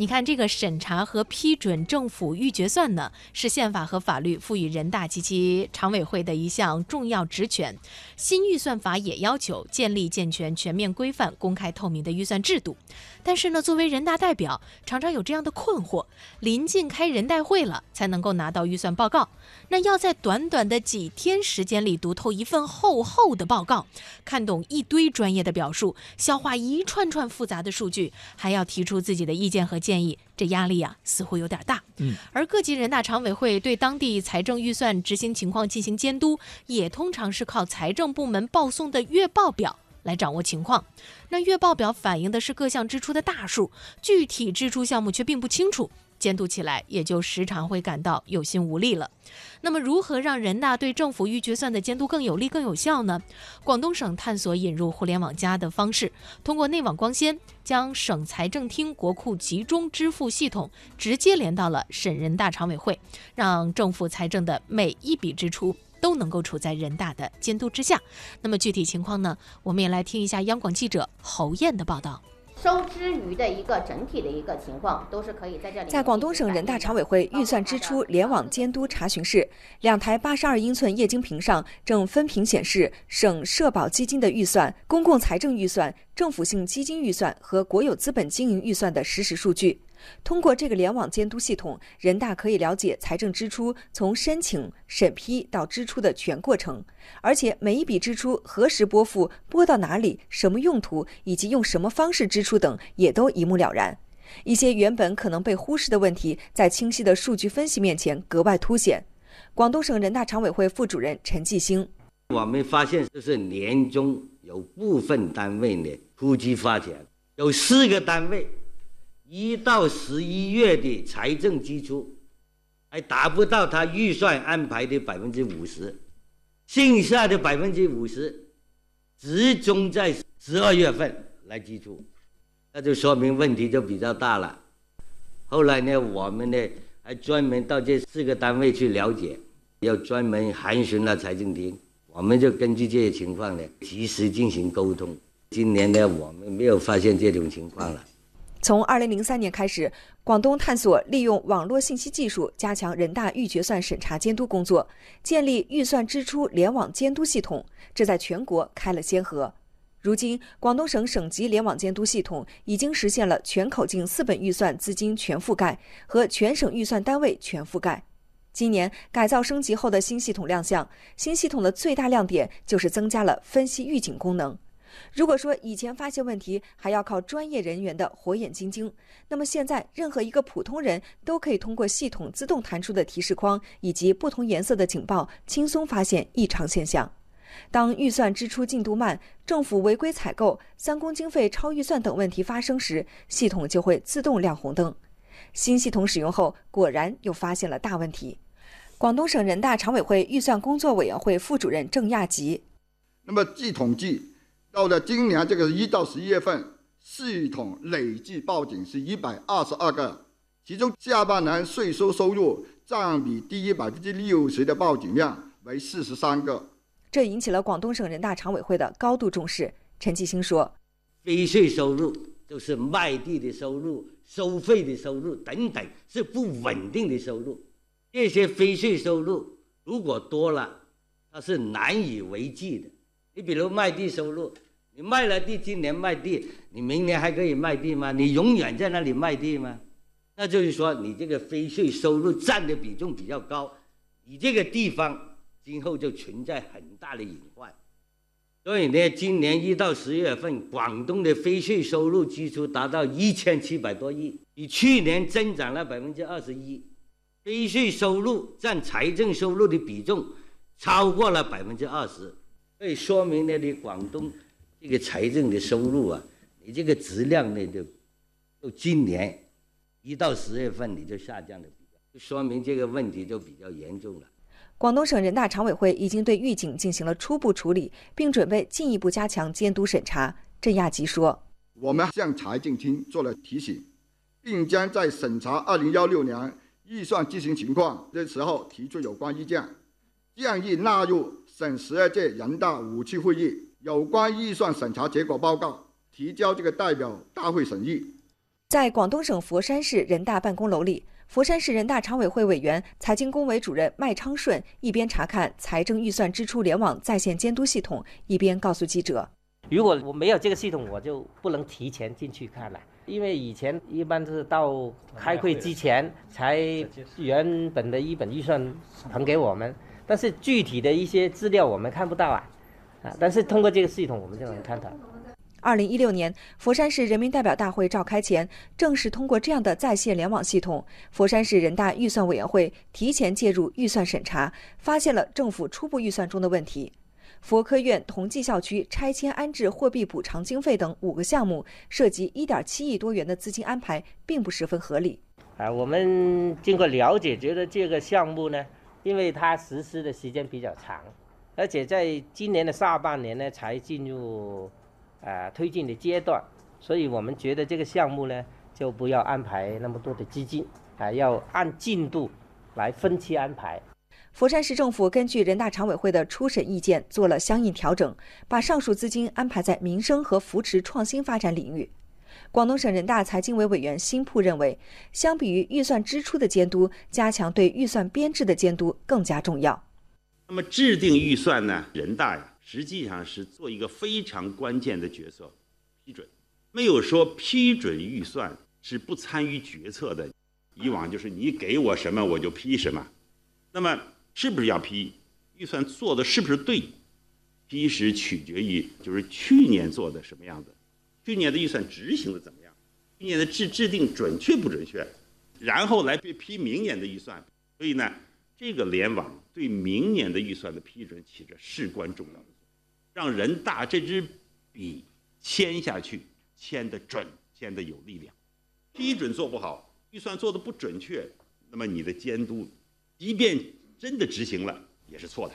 你看，这个审查和批准政府预决算呢，是宪法和法律赋予人大及其常委会的一项重要职权。新预算法也要求建立健全、全面规范、公开透明的预算制度。但是呢，作为人大代表，常常有这样的困惑：临近开人代会了，才能够拿到预算报告。那要在短短的几天时间里读透一份厚厚的报告，看懂一堆专业的表述，消化一串串复杂的数据，还要提出自己的意见和。建议这压力啊似乎有点大，嗯，而各级人大常委会对当地财政预算执行情况进行监督，也通常是靠财政部门报送的月报表来掌握情况。那月报表反映的是各项支出的大数，具体支出项目却并不清楚。监督起来也就时常会感到有心无力了。那么，如何让人大对政府预决算的监督更有力、更有效呢？广东省探索引入“互联网加”的方式，通过内网光纤，将省财政厅国库集中支付系统直接连到了省人大常委会，让政府财政的每一笔支出都能够处在人大的监督之下。那么具体情况呢？我们也来听一下央广记者侯艳的报道。收支余的一个整体的一个情况，都是可以在这里。在广东省人大常委会预算支出联网监督查询室，两台八十二英寸液晶屏上正分屏显示省社保基金的预算、公共财政预算、政府性基金预算和国有资本经营预算的实时数据。通过这个联网监督系统，人大可以了解财政支出从申请、审批到支出的全过程，而且每一笔支出何时拨付、拨到哪里、什么用途以及用什么方式支出等，也都一目了然。一些原本可能被忽视的问题，在清晰的数据分析面前格外凸显。广东省人大常委会副主任陈继兴：我们发现，就是年终有部分单位呢突击发钱，有四个单位。一到十一月的财政支出还达不到他预算安排的百分之五十，剩下的百分之五十集中在十二月份来支出，那就说明问题就比较大了。后来呢，我们呢还专门到这四个单位去了解，要专门函询了财政厅，我们就根据这些情况呢及时进行沟通。今年呢，我们没有发现这种情况了。从二零零三年开始，广东探索利用网络信息技术加强人大预决算审查监督工作，建立预算支出联网监督系统，这在全国开了先河。如今，广东省省级联网监督系统已经实现了全口径四本预算资金全覆盖和全省预算单位全覆盖。今年改造升级后的新系统亮相，新系统的最大亮点就是增加了分析预警功能。如果说以前发现问题还要靠专业人员的火眼金睛，那么现在任何一个普通人都可以通过系统自动弹出的提示框以及不同颜色的警报，轻松发现异常现象。当预算支出进度慢、政府违规采购、三公经费超预算等问题发生时，系统就会自动亮红灯。新系统使用后，果然又发现了大问题。广东省人大常委会预算工作委员会副主任郑亚吉：那么据统计。到了今年这个一到十一月份，系统累计报警是一百二十二个，其中下半年税收收入占比低于百分之六十的报警量为四十三个，这引起了广东省人大常委会的高度重视。陈继兴说：“非税收入就是卖地的收入、收费的收入等等，是不稳定的收入。这些非税收入如果多了，它是难以为继的。”你比如卖地收入，你卖了地，今年卖地，你明年还可以卖地吗？你永远在那里卖地吗？那就是说，你这个非税收入占的比重比较高，你这个地方今后就存在很大的隐患。所以呢，今年一到十月份，广东的非税收入支出达到一千七百多亿，比去年增长了百分之二十一，非税收入占财政收入的比重超过了百分之二十。所以说明呢，你广东这个财政的收入啊，你这个质量呢，就就今年一到十月份你就下降的比较，就说明这个问题就比较严重了。广东省人大常委会已经对预警进行了初步处理，并准备进一步加强监督审查。郑亚吉说：“我们向财政厅做了提醒，并将在审查二零幺六年预算执行情况的时候提出有关意见，建议纳入。”省十二届人大五次会议有关预算审查结果报告，提交这个代表大会审议。在广东省佛山市人大办公楼里，佛山市人大常委会委员、财经工委主任麦昌顺一边查看财政预算支出联网在线监督系统，一边告诉记者：“如果我没有这个系统，我就不能提前进去看了。因为以前一般是到开会之前才原本的一本预算腾给我们，但是具体的一些资料我们看不到啊，啊！但是通过这个系统，我们就能看到。”二零一六年，佛山市人民代表大会召开前，正是通过这样的在线联网系统，佛山市人大预算委员会提前介入预算审查，发现了政府初步预算中的问题。佛科院同济校区拆迁安置货币补偿经费等五个项目，涉及一点七亿多元的资金安排，并不十分合理。啊，我们经过了解，觉得这个项目呢，因为它实施的时间比较长，而且在今年的下半年呢，才进入。呃，推进的阶段，所以我们觉得这个项目呢，就不要安排那么多的资金，啊，要按进度来分期安排。佛山市政府根据人大常委会的初审意见做了相应调整，把上述资金安排在民生和扶持创新发展领域。广东省人大财经委委员辛铺认为，相比于预算支出的监督，加强对预算编制的监督更加重要。那么制定预算呢？人大呀。实际上是做一个非常关键的角色，批准，没有说批准预算是不参与决策的。以往就是你给我什么我就批什么，那么是不是要批预算做的是不是对？批实取决于就是去年做的什么样子，去年的预算执行的怎么样，去年的制制定准确不准确，然后来批批明年的预算。所以呢，这个联网对明年的预算的批准起着事关重要的作用。让人大这支笔签下去，签的准，签的有力量。批准做不好，预算做的不准确，那么你的监督，即便真的执行了，也是错的。